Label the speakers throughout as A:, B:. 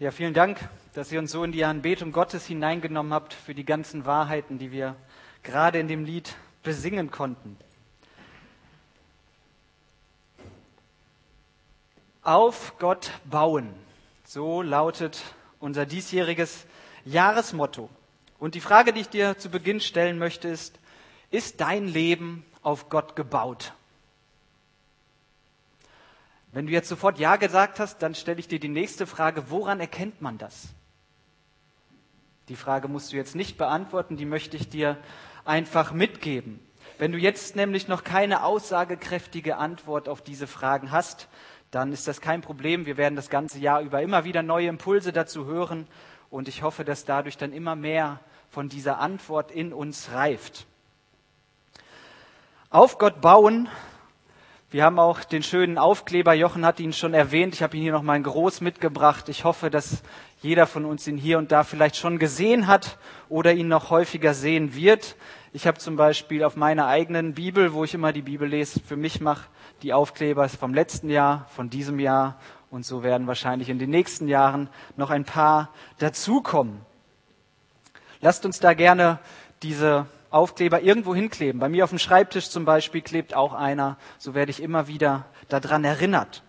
A: Ja, vielen Dank, dass ihr uns so in die Anbetung Gottes hineingenommen habt für die ganzen Wahrheiten, die wir gerade in dem Lied besingen konnten. Auf Gott bauen, so lautet unser diesjähriges Jahresmotto. Und die Frage, die ich dir zu Beginn stellen möchte, ist, ist dein Leben auf Gott gebaut? Wenn du jetzt sofort Ja gesagt hast, dann stelle ich dir die nächste Frage, woran erkennt man das? Die Frage musst du jetzt nicht beantworten, die möchte ich dir einfach mitgeben. Wenn du jetzt nämlich noch keine aussagekräftige Antwort auf diese Fragen hast, dann ist das kein Problem. Wir werden das ganze Jahr über immer wieder neue Impulse dazu hören und ich hoffe, dass dadurch dann immer mehr von dieser Antwort in uns reift. Auf Gott bauen wir haben auch den schönen Aufkleber, Jochen hat ihn schon erwähnt, ich habe ihn hier nochmal groß mitgebracht. Ich hoffe, dass jeder von uns ihn hier und da vielleicht schon gesehen hat oder ihn noch häufiger sehen wird. Ich habe zum Beispiel auf meiner eigenen Bibel, wo ich immer die Bibel lese, für mich mache, die Aufkleber vom letzten Jahr, von diesem Jahr und so werden wahrscheinlich in den nächsten Jahren noch ein paar dazukommen. Lasst uns da gerne diese Aufkleber irgendwo hinkleben. Bei mir auf dem Schreibtisch zum Beispiel klebt auch einer. So werde ich immer wieder daran erinnert.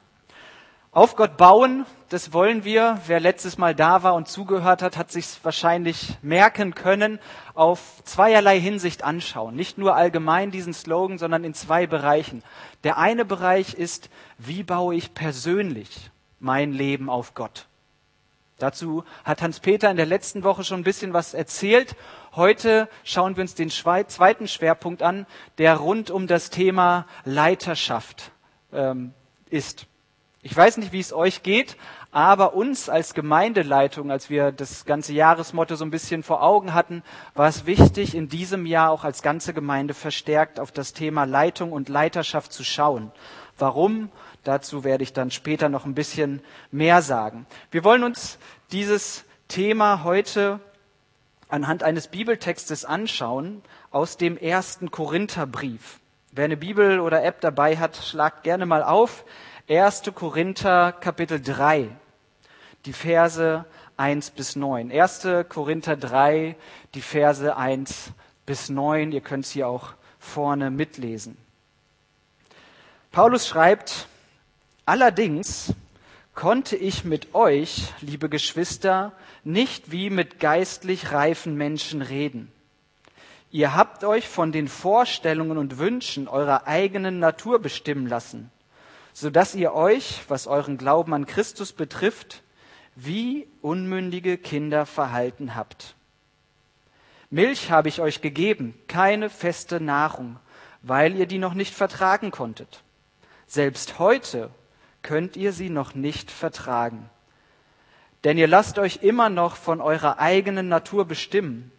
A: Auf Gott bauen, das wollen wir. Wer letztes Mal da war und zugehört hat, hat sich wahrscheinlich merken können, auf zweierlei Hinsicht anschauen. Nicht nur allgemein diesen Slogan, sondern in zwei Bereichen. Der eine Bereich ist, wie baue ich persönlich mein Leben auf Gott? Dazu hat Hans-Peter in der letzten Woche schon ein bisschen was erzählt. Heute schauen wir uns den zweiten Schwerpunkt an, der rund um das Thema Leiterschaft ähm, ist. Ich weiß nicht, wie es euch geht, aber uns als Gemeindeleitung, als wir das ganze Jahresmotto so ein bisschen vor Augen hatten, war es wichtig, in diesem Jahr auch als ganze Gemeinde verstärkt auf das Thema Leitung und Leiterschaft zu schauen. Warum? Dazu werde ich dann später noch ein bisschen mehr sagen. Wir wollen uns dieses Thema heute anhand eines Bibeltextes anschauen aus dem ersten Korintherbrief. Wer eine Bibel oder App dabei hat, schlagt gerne mal auf. 1. Korinther Kapitel 3, die Verse 1 bis 9. 1. Korinther 3, die Verse 1 bis 9. Ihr könnt es hier auch vorne mitlesen. Paulus schreibt, Allerdings konnte ich mit euch, liebe Geschwister, nicht wie mit geistlich reifen Menschen reden. Ihr habt euch von den Vorstellungen und Wünschen eurer eigenen Natur bestimmen lassen, so dass ihr euch, was euren Glauben an Christus betrifft, wie unmündige Kinder verhalten habt. Milch habe ich euch gegeben, keine feste Nahrung, weil ihr die noch nicht vertragen konntet. Selbst heute könnt ihr sie noch nicht vertragen. Denn ihr lasst euch immer noch von eurer eigenen Natur bestimmen.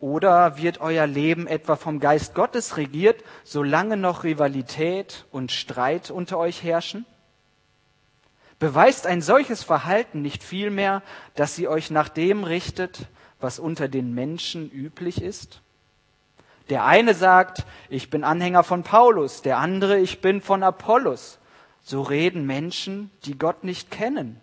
A: Oder wird euer Leben etwa vom Geist Gottes regiert, solange noch Rivalität und Streit unter euch herrschen? Beweist ein solches Verhalten nicht vielmehr, dass ihr euch nach dem richtet, was unter den Menschen üblich ist? Der eine sagt, ich bin Anhänger von Paulus, der andere, ich bin von Apollos. So reden Menschen, die Gott nicht kennen.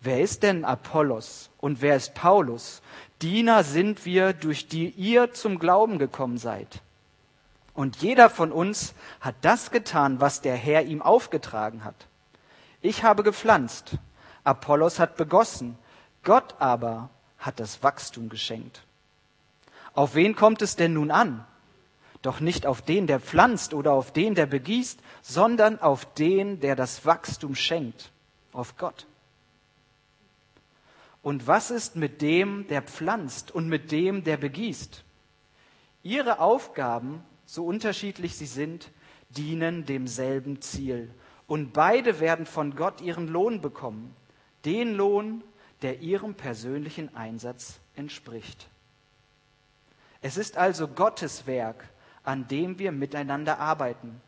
A: Wer ist denn Apollos und wer ist Paulus? Diener sind wir, durch die ihr zum Glauben gekommen seid. Und jeder von uns hat das getan, was der Herr ihm aufgetragen hat. Ich habe gepflanzt, Apollos hat begossen, Gott aber hat das Wachstum geschenkt. Auf wen kommt es denn nun an? Doch nicht auf den, der pflanzt oder auf den, der begießt, sondern auf den, der das Wachstum schenkt, auf Gott. Und was ist mit dem, der pflanzt und mit dem, der begießt? Ihre Aufgaben, so unterschiedlich sie sind, dienen demselben Ziel. Und beide werden von Gott ihren Lohn bekommen, den Lohn, der ihrem persönlichen Einsatz entspricht. Es ist also Gottes Werk, an dem wir miteinander arbeiten.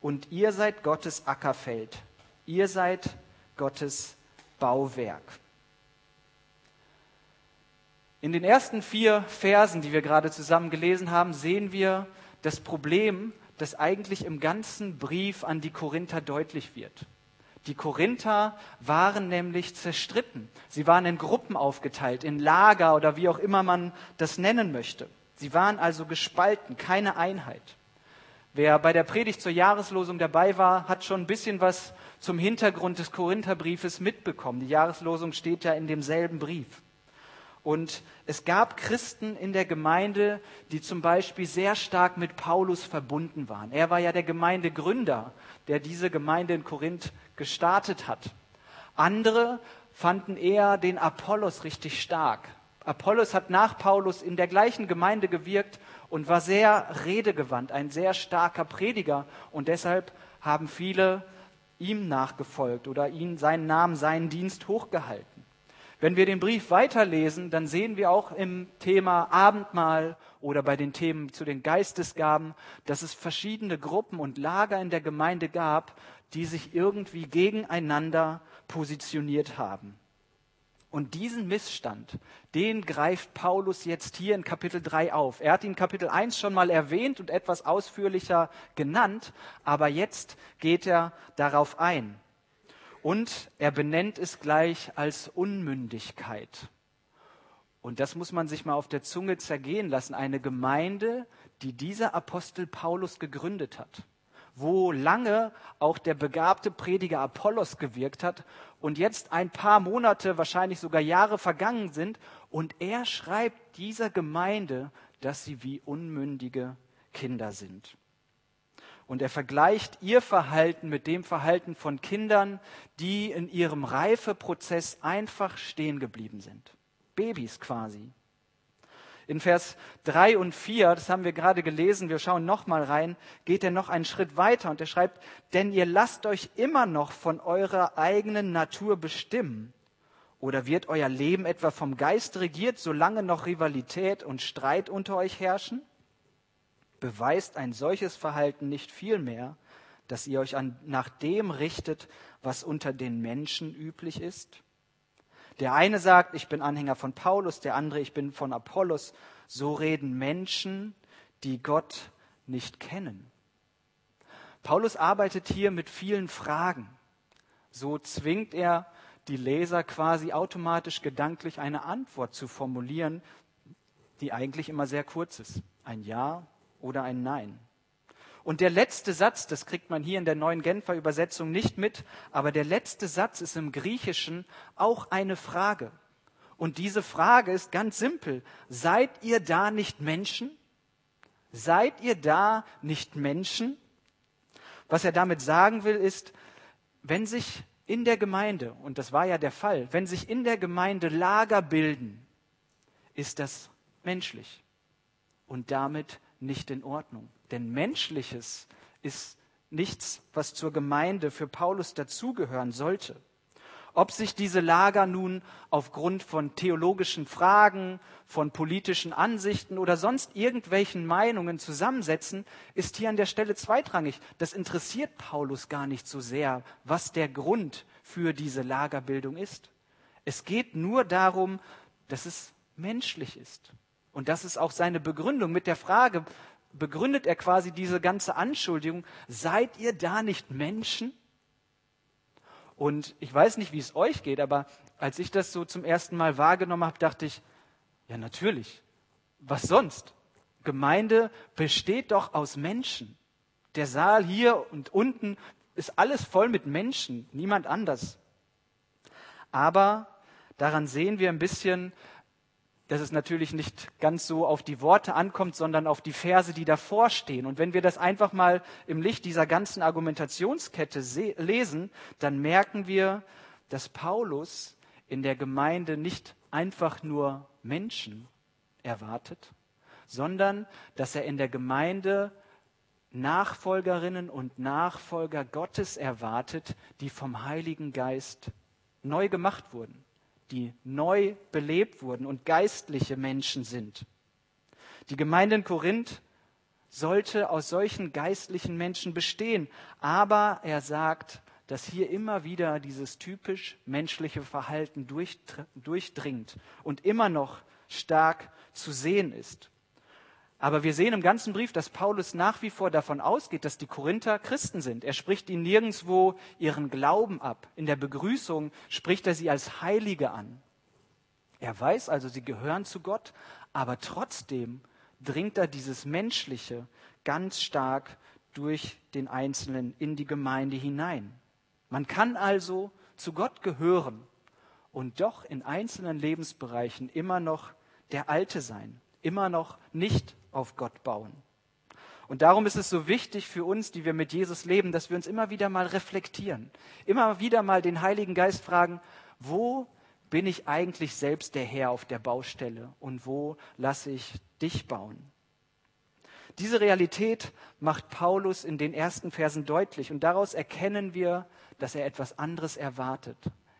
A: Und ihr seid Gottes Ackerfeld. Ihr seid Gottes Bauwerk. In den ersten vier Versen, die wir gerade zusammen gelesen haben, sehen wir das Problem, das eigentlich im ganzen Brief an die Korinther deutlich wird. Die Korinther waren nämlich zerstritten. Sie waren in Gruppen aufgeteilt, in Lager oder wie auch immer man das nennen möchte. Sie waren also gespalten, keine Einheit. Wer bei der Predigt zur Jahreslosung dabei war, hat schon ein bisschen was zum Hintergrund des Korintherbriefes mitbekommen. Die Jahreslosung steht ja in demselben Brief. Und es gab Christen in der Gemeinde, die zum Beispiel sehr stark mit Paulus verbunden waren. Er war ja der Gemeindegründer, der diese Gemeinde in Korinth gestartet hat. Andere fanden eher den Apollos richtig stark. Apollos hat nach Paulus in der gleichen Gemeinde gewirkt und war sehr redegewandt, ein sehr starker Prediger. Und deshalb haben viele ihm nachgefolgt oder ihn seinen Namen, seinen Dienst hochgehalten. Wenn wir den Brief weiterlesen, dann sehen wir auch im Thema Abendmahl oder bei den Themen zu den Geistesgaben, dass es verschiedene Gruppen und Lager in der Gemeinde gab, die sich irgendwie gegeneinander positioniert haben. Und diesen Missstand, den greift Paulus jetzt hier in Kapitel 3 auf. Er hat ihn Kapitel 1 schon mal erwähnt und etwas ausführlicher genannt, aber jetzt geht er darauf ein. Und er benennt es gleich als Unmündigkeit. Und das muss man sich mal auf der Zunge zergehen lassen. Eine Gemeinde, die dieser Apostel Paulus gegründet hat, wo lange auch der begabte Prediger Apollos gewirkt hat und jetzt ein paar Monate, wahrscheinlich sogar Jahre vergangen sind und er schreibt dieser Gemeinde, dass sie wie unmündige Kinder sind. Und er vergleicht ihr Verhalten mit dem Verhalten von Kindern, die in ihrem Reifeprozess einfach stehen geblieben sind. Babys quasi. In Vers 3 und 4, das haben wir gerade gelesen, wir schauen nochmal rein, geht er noch einen Schritt weiter und er schreibt, denn ihr lasst euch immer noch von eurer eigenen Natur bestimmen. Oder wird euer Leben etwa vom Geist regiert, solange noch Rivalität und Streit unter euch herrschen? beweist ein solches Verhalten nicht vielmehr, dass ihr euch an, nach dem richtet, was unter den Menschen üblich ist? Der eine sagt, ich bin Anhänger von Paulus, der andere, ich bin von Apollos. So reden Menschen, die Gott nicht kennen. Paulus arbeitet hier mit vielen Fragen. So zwingt er die Leser quasi automatisch gedanklich eine Antwort zu formulieren, die eigentlich immer sehr kurz ist. Ein Ja oder ein Nein. Und der letzte Satz, das kriegt man hier in der neuen Genfer Übersetzung nicht mit, aber der letzte Satz ist im Griechischen auch eine Frage. Und diese Frage ist ganz simpel. Seid ihr da nicht Menschen? Seid ihr da nicht Menschen? Was er damit sagen will, ist, wenn sich in der Gemeinde, und das war ja der Fall, wenn sich in der Gemeinde Lager bilden, ist das menschlich und damit nicht in Ordnung. Denn menschliches ist nichts, was zur Gemeinde für Paulus dazugehören sollte. Ob sich diese Lager nun aufgrund von theologischen Fragen, von politischen Ansichten oder sonst irgendwelchen Meinungen zusammensetzen, ist hier an der Stelle zweitrangig. Das interessiert Paulus gar nicht so sehr, was der Grund für diese Lagerbildung ist. Es geht nur darum, dass es menschlich ist. Und das ist auch seine Begründung. Mit der Frage begründet er quasi diese ganze Anschuldigung, seid ihr da nicht Menschen? Und ich weiß nicht, wie es euch geht, aber als ich das so zum ersten Mal wahrgenommen habe, dachte ich, ja natürlich, was sonst? Gemeinde besteht doch aus Menschen. Der Saal hier und unten ist alles voll mit Menschen, niemand anders. Aber daran sehen wir ein bisschen, dass es natürlich nicht ganz so auf die Worte ankommt, sondern auf die Verse, die davor stehen. Und wenn wir das einfach mal im Licht dieser ganzen Argumentationskette lesen, dann merken wir, dass Paulus in der Gemeinde nicht einfach nur Menschen erwartet, sondern dass er in der Gemeinde Nachfolgerinnen und Nachfolger Gottes erwartet, die vom Heiligen Geist neu gemacht wurden die neu belebt wurden und geistliche Menschen sind. Die Gemeinde in Korinth sollte aus solchen geistlichen Menschen bestehen, aber er sagt, dass hier immer wieder dieses typisch menschliche Verhalten durchdringt und immer noch stark zu sehen ist. Aber wir sehen im ganzen Brief, dass Paulus nach wie vor davon ausgeht, dass die Korinther Christen sind. Er spricht ihnen nirgendwo ihren Glauben ab. In der Begrüßung spricht er sie als Heilige an. Er weiß also, sie gehören zu Gott, aber trotzdem dringt er dieses Menschliche ganz stark durch den Einzelnen in die Gemeinde hinein. Man kann also zu Gott gehören und doch in einzelnen Lebensbereichen immer noch der Alte sein, immer noch nicht auf Gott bauen. Und darum ist es so wichtig für uns, die wir mit Jesus leben, dass wir uns immer wieder mal reflektieren, immer wieder mal den Heiligen Geist fragen, wo bin ich eigentlich selbst der Herr auf der Baustelle und wo lasse ich dich bauen? Diese Realität macht Paulus in den ersten Versen deutlich und daraus erkennen wir, dass er etwas anderes erwartet.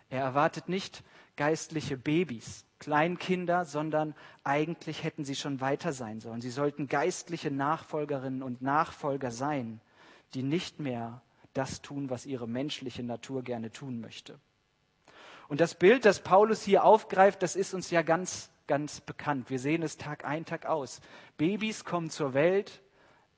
A: Er erwartet nicht geistliche Babys, Kleinkinder, sondern eigentlich hätten sie schon weiter sein sollen. Sie sollten geistliche Nachfolgerinnen und Nachfolger sein, die nicht mehr das tun, was ihre menschliche Natur gerne tun möchte. Und das Bild, das Paulus hier aufgreift, das ist uns ja ganz, ganz bekannt. Wir sehen es Tag ein, Tag aus. Babys kommen zur Welt,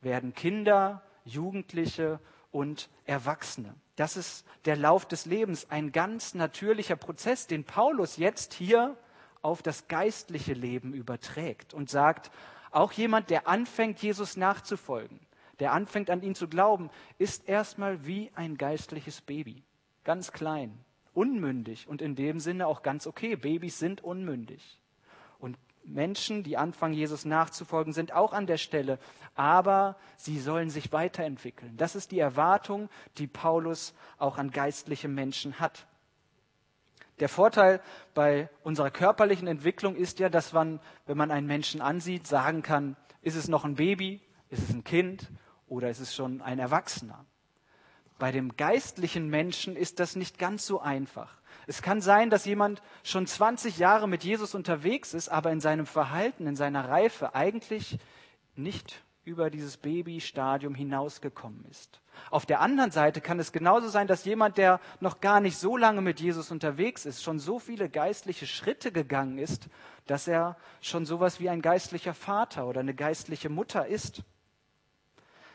A: werden Kinder, Jugendliche und Erwachsene. Das ist der Lauf des Lebens, ein ganz natürlicher Prozess, den Paulus jetzt hier auf das geistliche Leben überträgt und sagt, auch jemand, der anfängt, Jesus nachzufolgen, der anfängt, an ihn zu glauben, ist erstmal wie ein geistliches Baby. Ganz klein, unmündig und in dem Sinne auch ganz okay. Babys sind unmündig. Und Menschen, die anfangen, Jesus nachzufolgen, sind auch an der Stelle, aber sie sollen sich weiterentwickeln. Das ist die Erwartung, die Paulus auch an geistliche Menschen hat. Der Vorteil bei unserer körperlichen Entwicklung ist ja, dass man, wenn man einen Menschen ansieht, sagen kann, ist es noch ein Baby, ist es ein Kind oder ist es schon ein Erwachsener. Bei dem geistlichen Menschen ist das nicht ganz so einfach. Es kann sein, dass jemand schon 20 Jahre mit Jesus unterwegs ist, aber in seinem Verhalten, in seiner Reife eigentlich nicht über dieses Babystadium hinausgekommen ist. Auf der anderen Seite kann es genauso sein, dass jemand, der noch gar nicht so lange mit Jesus unterwegs ist, schon so viele geistliche Schritte gegangen ist, dass er schon sowas wie ein geistlicher Vater oder eine geistliche Mutter ist.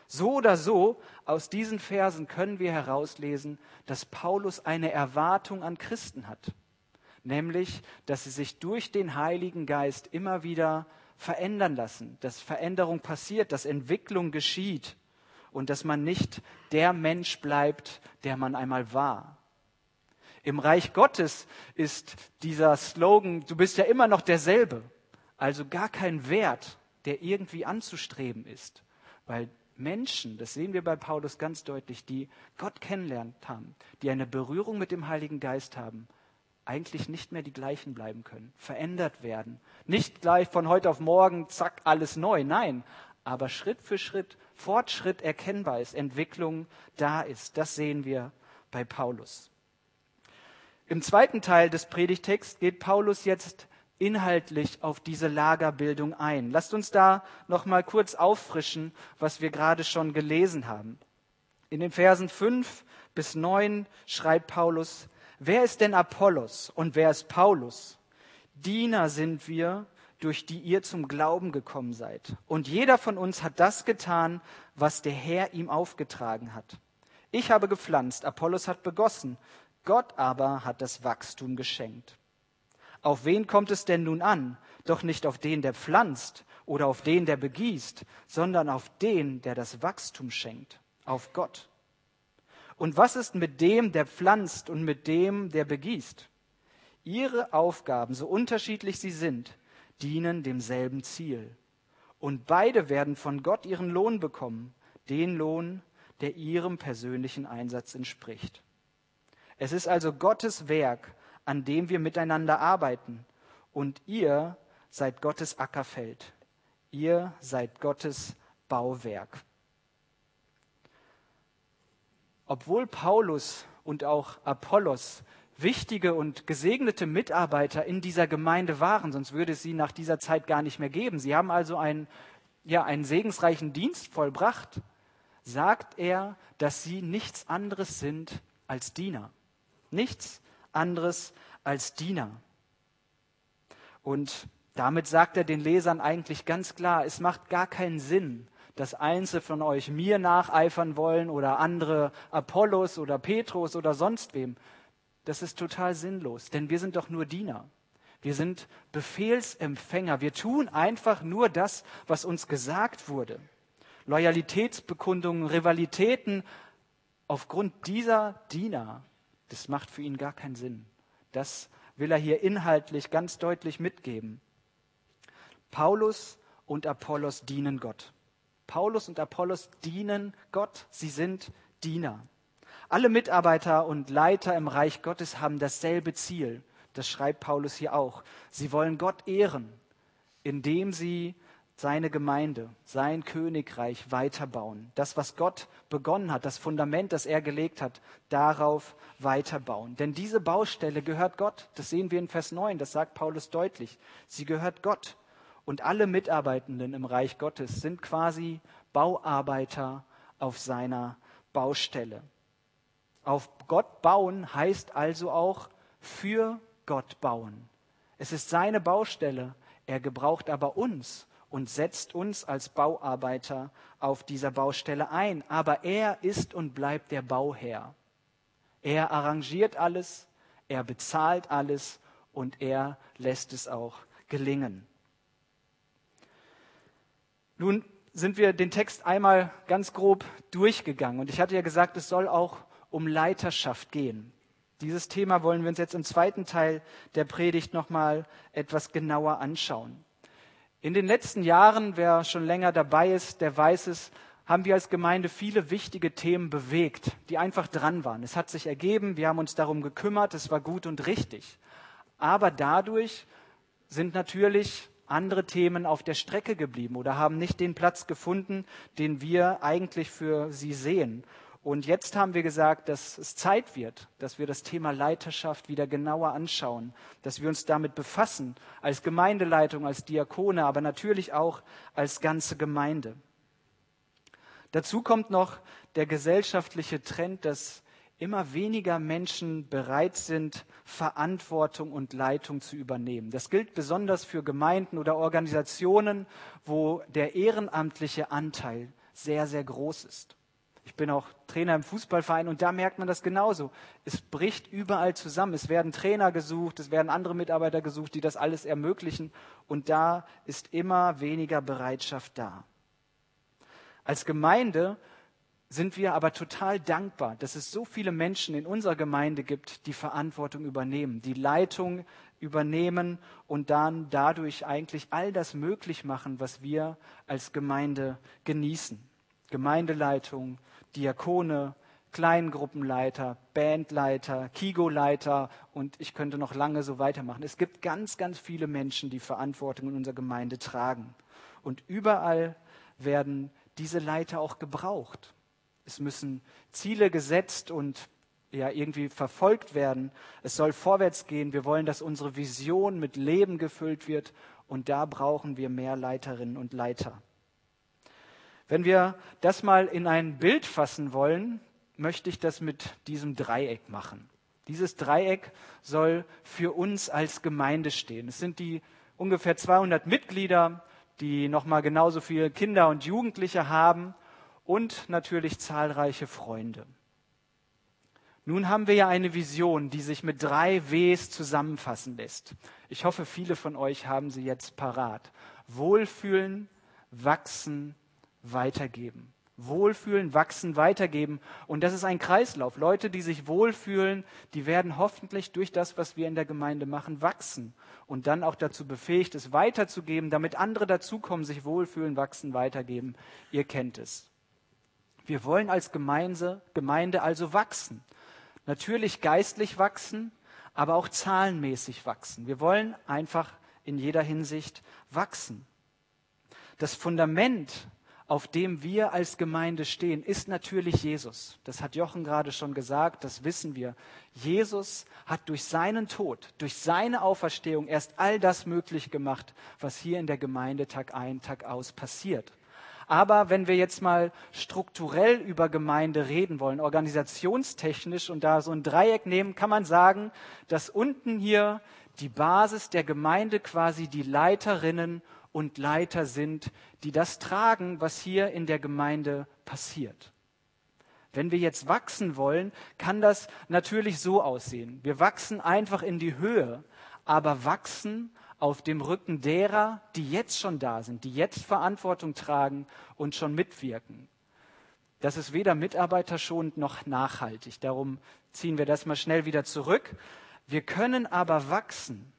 A: So oder so, aus diesen Versen können wir herauslesen, dass Paulus eine Erwartung an Christen hat, nämlich, dass sie sich durch den Heiligen Geist immer wieder verändern lassen, dass Veränderung passiert, dass Entwicklung geschieht und dass man nicht der Mensch bleibt, der man einmal war. Im Reich Gottes ist dieser Slogan, du bist ja immer noch derselbe, also gar kein Wert, der irgendwie anzustreben ist, weil Menschen, das sehen wir bei Paulus ganz deutlich, die Gott kennenlernt haben, die eine Berührung mit dem Heiligen Geist haben, eigentlich nicht mehr die gleichen bleiben können, verändert werden. Nicht gleich von heute auf morgen, zack, alles neu, nein, aber Schritt für Schritt, Fortschritt erkennbar ist, Entwicklung da ist. Das sehen wir bei Paulus. Im zweiten Teil des Predigtexts geht Paulus jetzt inhaltlich auf diese Lagerbildung ein. Lasst uns da noch mal kurz auffrischen, was wir gerade schon gelesen haben. In den Versen 5 bis 9 schreibt Paulus, Wer ist denn Apollos und wer ist Paulus? Diener sind wir, durch die ihr zum Glauben gekommen seid. Und jeder von uns hat das getan, was der Herr ihm aufgetragen hat. Ich habe gepflanzt, Apollos hat begossen, Gott aber hat das Wachstum geschenkt. Auf wen kommt es denn nun an? Doch nicht auf den, der pflanzt oder auf den, der begießt, sondern auf den, der das Wachstum schenkt, auf Gott. Und was ist mit dem, der pflanzt und mit dem, der begießt? Ihre Aufgaben, so unterschiedlich sie sind, dienen demselben Ziel. Und beide werden von Gott ihren Lohn bekommen, den Lohn, der ihrem persönlichen Einsatz entspricht. Es ist also Gottes Werk, an dem wir miteinander arbeiten. Und ihr seid Gottes Ackerfeld. Ihr seid Gottes Bauwerk. Obwohl Paulus und auch Apollos wichtige und gesegnete Mitarbeiter in dieser Gemeinde waren, sonst würde es sie nach dieser Zeit gar nicht mehr geben. Sie haben also einen, ja, einen segensreichen Dienst vollbracht, sagt er, dass sie nichts anderes sind als Diener. Nichts anderes als Diener. Und Damit sagt er den Lesern eigentlich ganz klar, es macht gar keinen Sinn, dass Einzelne von euch mir nacheifern wollen oder andere Apollos oder Petrus oder sonst wem. Das ist total sinnlos, denn wir sind doch nur Diener. Wir sind Befehlsempfänger. Wir tun einfach nur das, was uns gesagt wurde. Loyalitätsbekundungen, Rivalitäten aufgrund dieser Diener, das macht für ihn gar keinen Sinn. Das will er hier inhaltlich ganz deutlich mitgeben. Paulus und Apollos dienen Gott. Paulus und Apollos dienen Gott. Sie sind Diener. Alle Mitarbeiter und Leiter im Reich Gottes haben dasselbe Ziel. Das schreibt Paulus hier auch. Sie wollen Gott ehren, indem sie seine Gemeinde, sein Königreich weiterbauen. Das, was Gott begonnen hat, das Fundament, das er gelegt hat, darauf weiterbauen. Denn diese Baustelle gehört Gott. Das sehen wir in Vers 9, das sagt Paulus deutlich. Sie gehört Gott. Und alle Mitarbeitenden im Reich Gottes sind quasi Bauarbeiter auf seiner Baustelle. Auf Gott bauen heißt also auch für Gott bauen. Es ist seine Baustelle. Er gebraucht aber uns und setzt uns als Bauarbeiter auf dieser Baustelle ein. Aber er ist und bleibt der Bauherr. Er arrangiert alles, er bezahlt alles und er lässt es auch gelingen. Nun sind wir den Text einmal ganz grob durchgegangen und ich hatte ja gesagt, es soll auch um Leiterschaft gehen. Dieses Thema wollen wir uns jetzt im zweiten Teil der Predigt nochmal etwas genauer anschauen. In den letzten Jahren, wer schon länger dabei ist, der weiß es, haben wir als Gemeinde viele wichtige Themen bewegt, die einfach dran waren. Es hat sich ergeben, wir haben uns darum gekümmert, es war gut und richtig. Aber dadurch sind natürlich andere Themen auf der Strecke geblieben oder haben nicht den Platz gefunden, den wir eigentlich für sie sehen. Und jetzt haben wir gesagt, dass es Zeit wird, dass wir das Thema Leiterschaft wieder genauer anschauen, dass wir uns damit befassen, als Gemeindeleitung, als Diakone, aber natürlich auch als ganze Gemeinde. Dazu kommt noch der gesellschaftliche Trend, dass immer weniger Menschen bereit sind, Verantwortung und Leitung zu übernehmen. Das gilt besonders für Gemeinden oder Organisationen, wo der ehrenamtliche Anteil sehr, sehr groß ist. Ich bin auch Trainer im Fußballverein und da merkt man das genauso. Es bricht überall zusammen. Es werden Trainer gesucht, es werden andere Mitarbeiter gesucht, die das alles ermöglichen und da ist immer weniger Bereitschaft da. Als Gemeinde sind wir aber total dankbar, dass es so viele Menschen in unserer Gemeinde gibt, die Verantwortung übernehmen, die Leitung übernehmen und dann dadurch eigentlich all das möglich machen, was wir als Gemeinde genießen. Gemeindeleitung, Diakone, Kleingruppenleiter, Bandleiter, Kigo-Leiter und ich könnte noch lange so weitermachen. Es gibt ganz, ganz viele Menschen, die Verantwortung in unserer Gemeinde tragen. Und überall werden diese Leiter auch gebraucht. Es müssen Ziele gesetzt und ja irgendwie verfolgt werden. Es soll vorwärts gehen. Wir wollen, dass unsere Vision mit Leben gefüllt wird und da brauchen wir mehr Leiterinnen und Leiter. Wenn wir das mal in ein Bild fassen wollen, möchte ich das mit diesem Dreieck machen. Dieses Dreieck soll für uns als Gemeinde stehen. Es sind die ungefähr 200 Mitglieder, die nochmal genauso viele Kinder und Jugendliche haben und natürlich zahlreiche Freunde. Nun haben wir ja eine Vision, die sich mit drei Ws zusammenfassen lässt. Ich hoffe, viele von euch haben sie jetzt parat. Wohlfühlen, wachsen, weitergeben. Wohlfühlen, wachsen, weitergeben. Und das ist ein Kreislauf. Leute, die sich wohlfühlen, die werden hoffentlich durch das, was wir in der Gemeinde machen, wachsen. Und dann auch dazu befähigt, es weiterzugeben, damit andere dazukommen, sich wohlfühlen, wachsen, weitergeben. Ihr kennt es. Wir wollen als Gemeinde, Gemeinde also wachsen. Natürlich geistlich wachsen, aber auch zahlenmäßig wachsen. Wir wollen einfach in jeder Hinsicht wachsen. Das Fundament auf dem wir als Gemeinde stehen, ist natürlich Jesus. Das hat Jochen gerade schon gesagt, das wissen wir. Jesus hat durch seinen Tod, durch seine Auferstehung erst all das möglich gemacht, was hier in der Gemeinde Tag ein, Tag aus passiert. Aber wenn wir jetzt mal strukturell über Gemeinde reden wollen, organisationstechnisch und da so ein Dreieck nehmen, kann man sagen, dass unten hier die Basis der Gemeinde quasi die Leiterinnen und Leiter sind, die das tragen, was hier in der Gemeinde passiert. Wenn wir jetzt wachsen wollen, kann das natürlich so aussehen. Wir wachsen einfach in die Höhe, aber wachsen auf dem Rücken derer, die jetzt schon da sind, die jetzt Verantwortung tragen und schon mitwirken. Das ist weder mitarbeiterschonend noch nachhaltig. Darum ziehen wir das mal schnell wieder zurück. Wir können aber wachsen,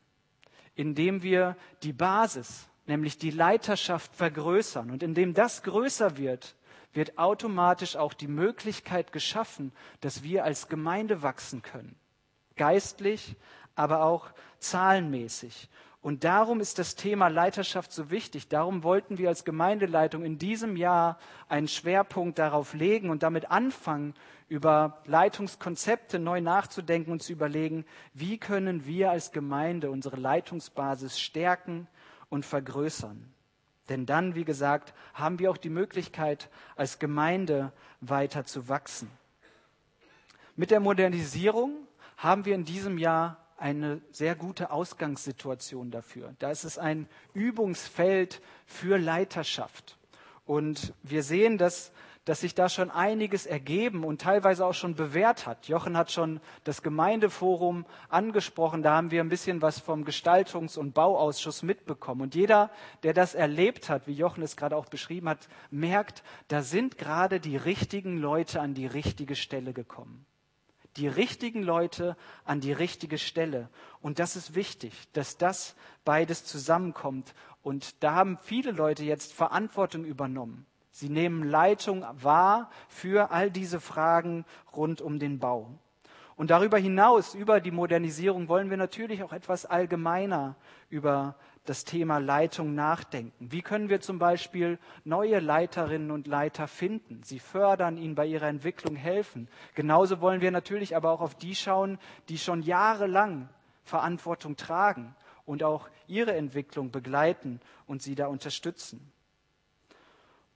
A: indem wir die Basis, nämlich die Leiterschaft vergrößern. Und indem das größer wird, wird automatisch auch die Möglichkeit geschaffen, dass wir als Gemeinde wachsen können. Geistlich, aber auch zahlenmäßig. Und darum ist das Thema Leiterschaft so wichtig. Darum wollten wir als Gemeindeleitung in diesem Jahr einen Schwerpunkt darauf legen und damit anfangen, über Leitungskonzepte neu nachzudenken und zu überlegen, wie können wir als Gemeinde unsere Leitungsbasis stärken und vergrößern. Denn dann, wie gesagt, haben wir auch die Möglichkeit, als Gemeinde weiter zu wachsen. Mit der Modernisierung haben wir in diesem Jahr eine sehr gute Ausgangssituation dafür. Da ist es ein Übungsfeld für Leiterschaft. Und wir sehen, dass, dass sich da schon einiges ergeben und teilweise auch schon bewährt hat. Jochen hat schon das Gemeindeforum angesprochen. Da haben wir ein bisschen was vom Gestaltungs- und Bauausschuss mitbekommen. Und jeder, der das erlebt hat, wie Jochen es gerade auch beschrieben hat, merkt, da sind gerade die richtigen Leute an die richtige Stelle gekommen die richtigen Leute an die richtige Stelle. Und das ist wichtig, dass das beides zusammenkommt. Und da haben viele Leute jetzt Verantwortung übernommen. Sie nehmen Leitung wahr für all diese Fragen rund um den Bau. Und darüber hinaus, über die Modernisierung, wollen wir natürlich auch etwas allgemeiner über das Thema Leitung nachdenken. Wie können wir zum Beispiel neue Leiterinnen und Leiter finden? Sie fördern, ihnen bei ihrer Entwicklung helfen. Genauso wollen wir natürlich aber auch auf die schauen, die schon jahrelang Verantwortung tragen und auch ihre Entwicklung begleiten und sie da unterstützen.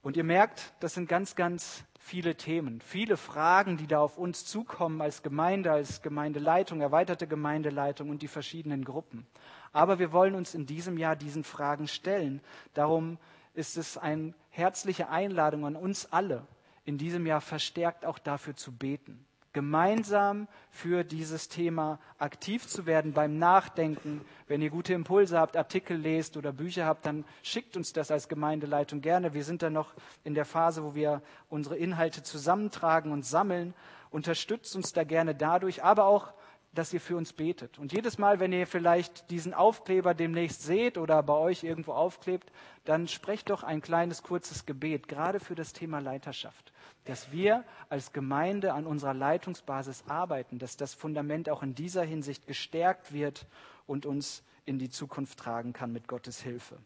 A: Und ihr merkt, das sind ganz, ganz viele Themen, viele Fragen, die da auf uns zukommen als Gemeinde, als Gemeindeleitung, erweiterte Gemeindeleitung und die verschiedenen Gruppen. Aber wir wollen uns in diesem Jahr diesen Fragen stellen. Darum ist es eine herzliche Einladung an uns alle, in diesem Jahr verstärkt auch dafür zu beten. Gemeinsam für dieses Thema aktiv zu werden beim Nachdenken. Wenn ihr gute Impulse habt, Artikel lest oder Bücher habt, dann schickt uns das als Gemeindeleitung gerne. Wir sind da noch in der Phase, wo wir unsere Inhalte zusammentragen und sammeln. Unterstützt uns da gerne dadurch, aber auch dass ihr für uns betet. Und jedes Mal, wenn ihr vielleicht diesen Aufkleber demnächst seht oder bei euch irgendwo aufklebt, dann sprecht doch ein kleines, kurzes Gebet, gerade für das Thema Leiterschaft. Dass wir als Gemeinde an unserer Leitungsbasis arbeiten, dass das Fundament auch in dieser Hinsicht gestärkt wird und uns in die Zukunft tragen kann mit Gottes Hilfe.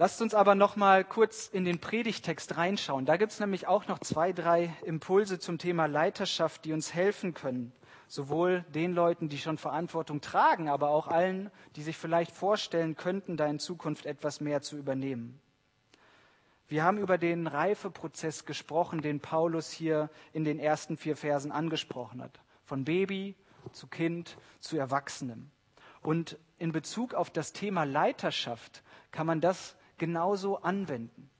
A: Lasst uns aber noch mal kurz in den Predigtext reinschauen. Da gibt es nämlich auch noch zwei, drei Impulse zum Thema Leiterschaft, die uns helfen können. Sowohl den Leuten, die schon Verantwortung tragen, aber auch allen, die sich vielleicht vorstellen könnten, da in Zukunft etwas mehr zu übernehmen. Wir haben über den Reifeprozess gesprochen, den Paulus hier in den ersten vier Versen angesprochen hat. Von Baby zu Kind zu Erwachsenem. Und in Bezug auf das Thema Leiterschaft kann man das genauso anwenden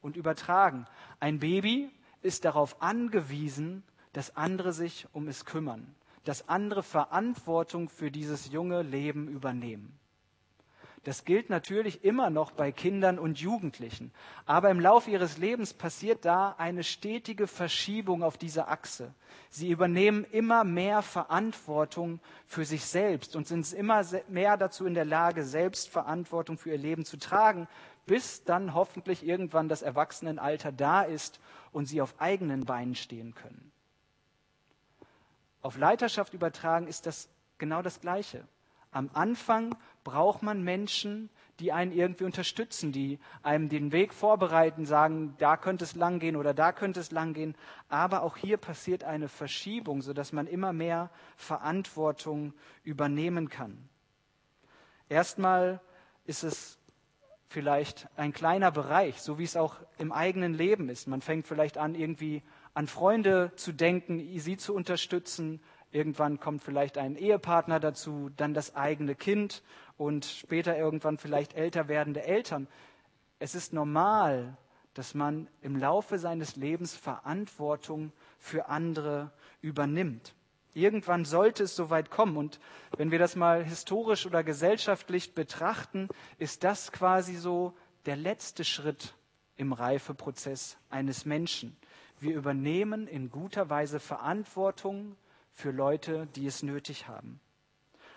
A: und übertragen. Ein Baby ist darauf angewiesen, dass andere sich um es kümmern, dass andere Verantwortung für dieses junge Leben übernehmen. Das gilt natürlich immer noch bei Kindern und Jugendlichen. Aber im Laufe ihres Lebens passiert da eine stetige Verschiebung auf dieser Achse. Sie übernehmen immer mehr Verantwortung für sich selbst und sind immer mehr dazu in der Lage, selbst Verantwortung für ihr Leben zu tragen, bis dann hoffentlich irgendwann das Erwachsenenalter da ist und sie auf eigenen Beinen stehen können. Auf Leiterschaft übertragen ist das genau das Gleiche. Am Anfang braucht man Menschen, die einen irgendwie unterstützen, die einem den Weg vorbereiten, sagen, da könnte es langgehen oder da könnte es langgehen. Aber auch hier passiert eine Verschiebung, sodass man immer mehr Verantwortung übernehmen kann. Erstmal ist es vielleicht ein kleiner Bereich, so wie es auch im eigenen Leben ist. Man fängt vielleicht an, irgendwie an Freunde zu denken, sie zu unterstützen, Irgendwann kommt vielleicht ein Ehepartner dazu, dann das eigene Kind und später irgendwann vielleicht älter werdende Eltern. Es ist normal, dass man im Laufe seines Lebens Verantwortung für andere übernimmt. Irgendwann sollte es soweit kommen. Und wenn wir das mal historisch oder gesellschaftlich betrachten, ist das quasi so der letzte Schritt im Reifeprozess eines Menschen. Wir übernehmen in guter Weise Verantwortung für Leute, die es nötig haben.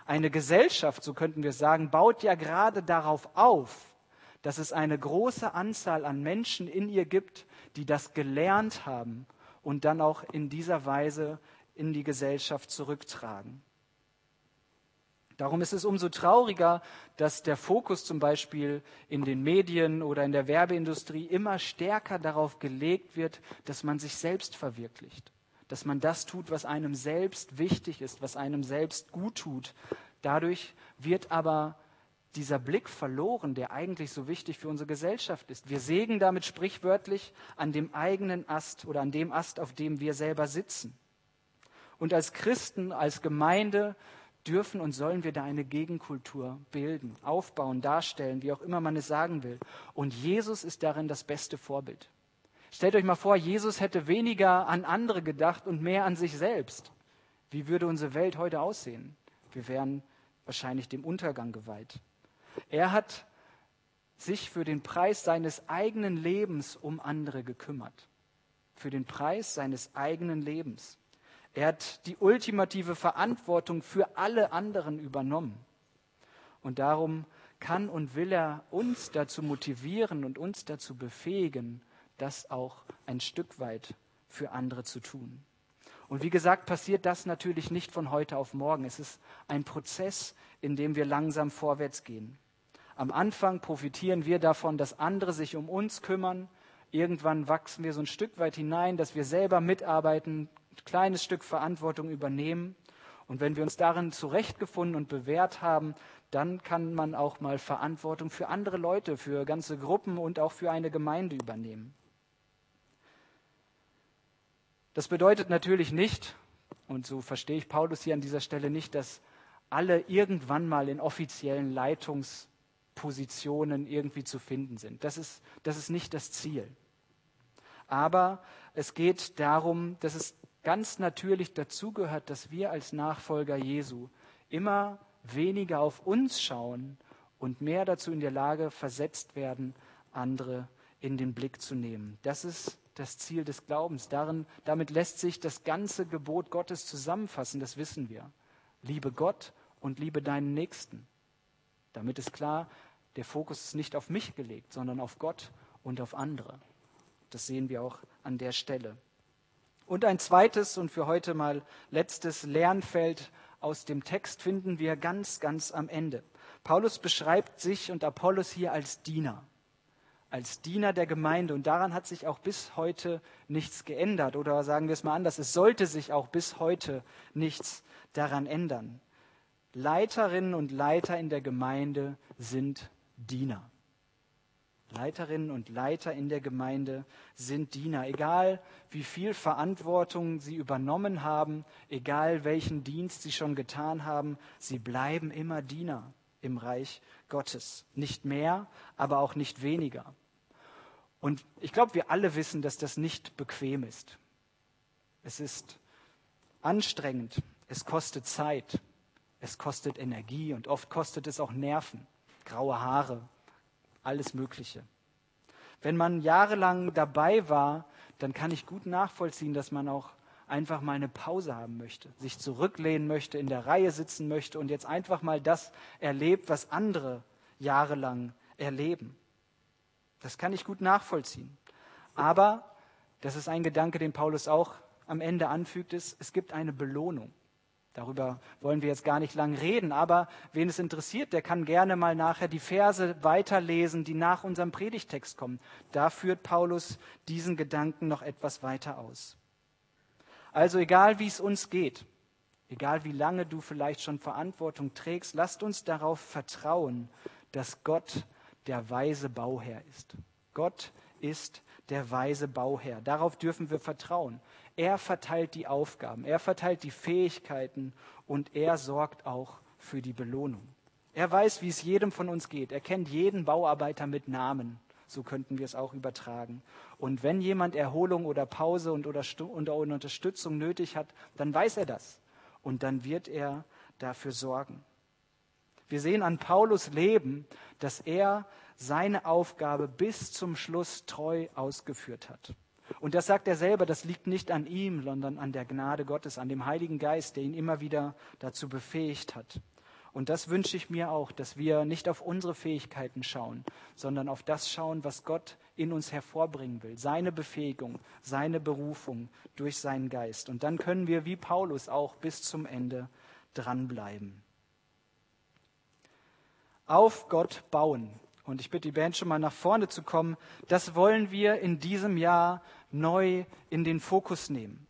A: Eine Gesellschaft, so könnten wir sagen, baut ja gerade darauf auf, dass es eine große Anzahl an Menschen in ihr gibt, die das gelernt haben und dann auch in dieser Weise in die Gesellschaft zurücktragen. Darum ist es umso trauriger, dass der Fokus zum Beispiel in den Medien oder in der Werbeindustrie immer stärker darauf gelegt wird, dass man sich selbst verwirklicht, dass man das tut, was einem selbst wichtig ist, was einem selbst gut tut. Dadurch wird aber dieser Blick verloren, der eigentlich so wichtig für unsere Gesellschaft ist. Wir sägen damit sprichwörtlich an dem eigenen Ast oder an dem Ast, auf dem wir selber sitzen. Und als Christen, als Gemeinde dürfen und sollen wir da eine Gegenkultur bilden, aufbauen, darstellen, wie auch immer man es sagen will. Und Jesus ist darin das beste Vorbild. Stellt euch mal vor, Jesus hätte weniger an andere gedacht und mehr an sich selbst. Wie würde unsere Welt heute aussehen? Wir wären wahrscheinlich dem Untergang geweiht. Er hat sich für den Preis seines eigenen Lebens um andere gekümmert. Für den Preis seines eigenen Lebens. Er hat die ultimative Verantwortung für alle anderen übernommen. Und darum kann und will er uns dazu motivieren und uns dazu befähigen, das auch ein Stück weit für andere zu tun. Und wie gesagt, passiert das natürlich nicht von heute auf morgen. Es ist ein Prozess, in dem wir langsam vorwärts gehen. Am Anfang profitieren wir davon, dass andere sich um uns kümmern. Irgendwann wachsen wir so ein Stück weit hinein, dass wir selber mitarbeiten, ein kleines Stück Verantwortung übernehmen. Und wenn wir uns darin zurechtgefunden und bewährt haben, dann kann man auch mal Verantwortung für andere Leute, für ganze Gruppen und auch für eine Gemeinde übernehmen. Das bedeutet natürlich nicht, und so verstehe ich Paulus hier an dieser Stelle nicht, dass alle irgendwann mal in offiziellen Leitungspositionen irgendwie zu finden sind. Das ist, das ist nicht das Ziel. Aber es geht darum, dass es ganz natürlich dazugehört, dass wir als Nachfolger Jesu immer weniger auf uns schauen und mehr dazu in der Lage versetzt werden, andere in den Blick zu nehmen. Das ist das Ziel des Glaubens. Darin, damit lässt sich das ganze Gebot Gottes zusammenfassen, das wissen wir. Liebe Gott und liebe deinen Nächsten. Damit ist klar, der Fokus ist nicht auf mich gelegt, sondern auf Gott und auf andere. Das sehen wir auch an der Stelle. Und ein zweites und für heute mal letztes Lernfeld aus dem Text finden wir ganz, ganz am Ende. Paulus beschreibt sich und Apollos hier als Diener, als Diener der Gemeinde. Und daran hat sich auch bis heute nichts geändert. Oder sagen wir es mal anders, es sollte sich auch bis heute nichts daran ändern. Leiterinnen und Leiter in der Gemeinde sind Diener. Leiterinnen und Leiter in der Gemeinde sind Diener. Egal wie viel Verantwortung sie übernommen haben, egal welchen Dienst sie schon getan haben, sie bleiben immer Diener im Reich Gottes. Nicht mehr, aber auch nicht weniger. Und ich glaube, wir alle wissen, dass das nicht bequem ist. Es ist anstrengend, es kostet Zeit, es kostet Energie und oft kostet es auch Nerven, graue Haare, alles Mögliche. Wenn man jahrelang dabei war, dann kann ich gut nachvollziehen, dass man auch einfach mal eine Pause haben möchte, sich zurücklehnen möchte, in der Reihe sitzen möchte und jetzt einfach mal das erlebt, was andere jahrelang erleben. Das kann ich gut nachvollziehen. Aber, das ist ein Gedanke, den Paulus auch am Ende anfügt, ist, es gibt eine Belohnung. Darüber wollen wir jetzt gar nicht lang reden, aber wen es interessiert, der kann gerne mal nachher die Verse weiterlesen, die nach unserem Predigtext kommen. Da führt Paulus diesen Gedanken noch etwas weiter aus. Also egal wie es uns geht, egal wie lange du vielleicht schon Verantwortung trägst, lasst uns darauf vertrauen, dass Gott der weise Bauherr ist. Gott ist der weise Bauherr. Darauf dürfen wir vertrauen. Er verteilt die Aufgaben, er verteilt die Fähigkeiten und er sorgt auch für die Belohnung. Er weiß, wie es jedem von uns geht. Er kennt jeden Bauarbeiter mit Namen. So könnten wir es auch übertragen. Und wenn jemand Erholung oder Pause und oder, oder Unterstützung nötig hat, dann weiß er das. Und dann wird er dafür sorgen. Wir sehen an Paulus Leben, dass er seine Aufgabe bis zum Schluss treu ausgeführt hat. Und das sagt er selber, das liegt nicht an ihm, sondern an der Gnade Gottes, an dem Heiligen Geist, der ihn immer wieder dazu befähigt hat. Und das wünsche ich mir auch, dass wir nicht auf unsere Fähigkeiten schauen, sondern auf das schauen, was Gott in uns hervorbringen will. Seine Befähigung, seine Berufung durch seinen Geist. Und dann können wir wie Paulus auch bis zum Ende dranbleiben. Auf Gott bauen. Und ich bitte die Band schon mal nach vorne zu kommen. Das wollen wir in diesem Jahr neu in den Fokus nehmen.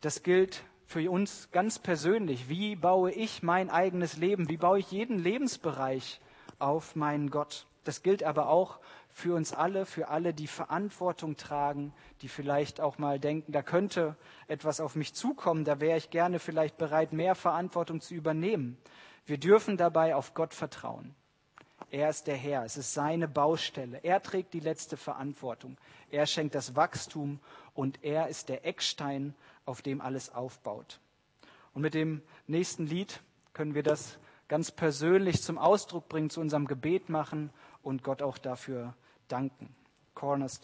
A: Das gilt für uns ganz persönlich. Wie baue ich mein eigenes Leben? Wie baue ich jeden Lebensbereich auf meinen Gott? Das gilt aber auch für uns alle, für alle, die Verantwortung tragen, die vielleicht auch mal denken, da könnte etwas auf mich zukommen, da wäre ich gerne vielleicht bereit, mehr Verantwortung zu übernehmen. Wir dürfen dabei auf Gott vertrauen. Er ist der Herr, es ist seine Baustelle. Er trägt die letzte Verantwortung. Er schenkt das Wachstum und er ist der Eckstein, auf dem alles aufbaut. Und mit dem nächsten Lied können wir das ganz persönlich zum Ausdruck bringen, zu unserem Gebet machen und Gott auch dafür danken. Cornerstone.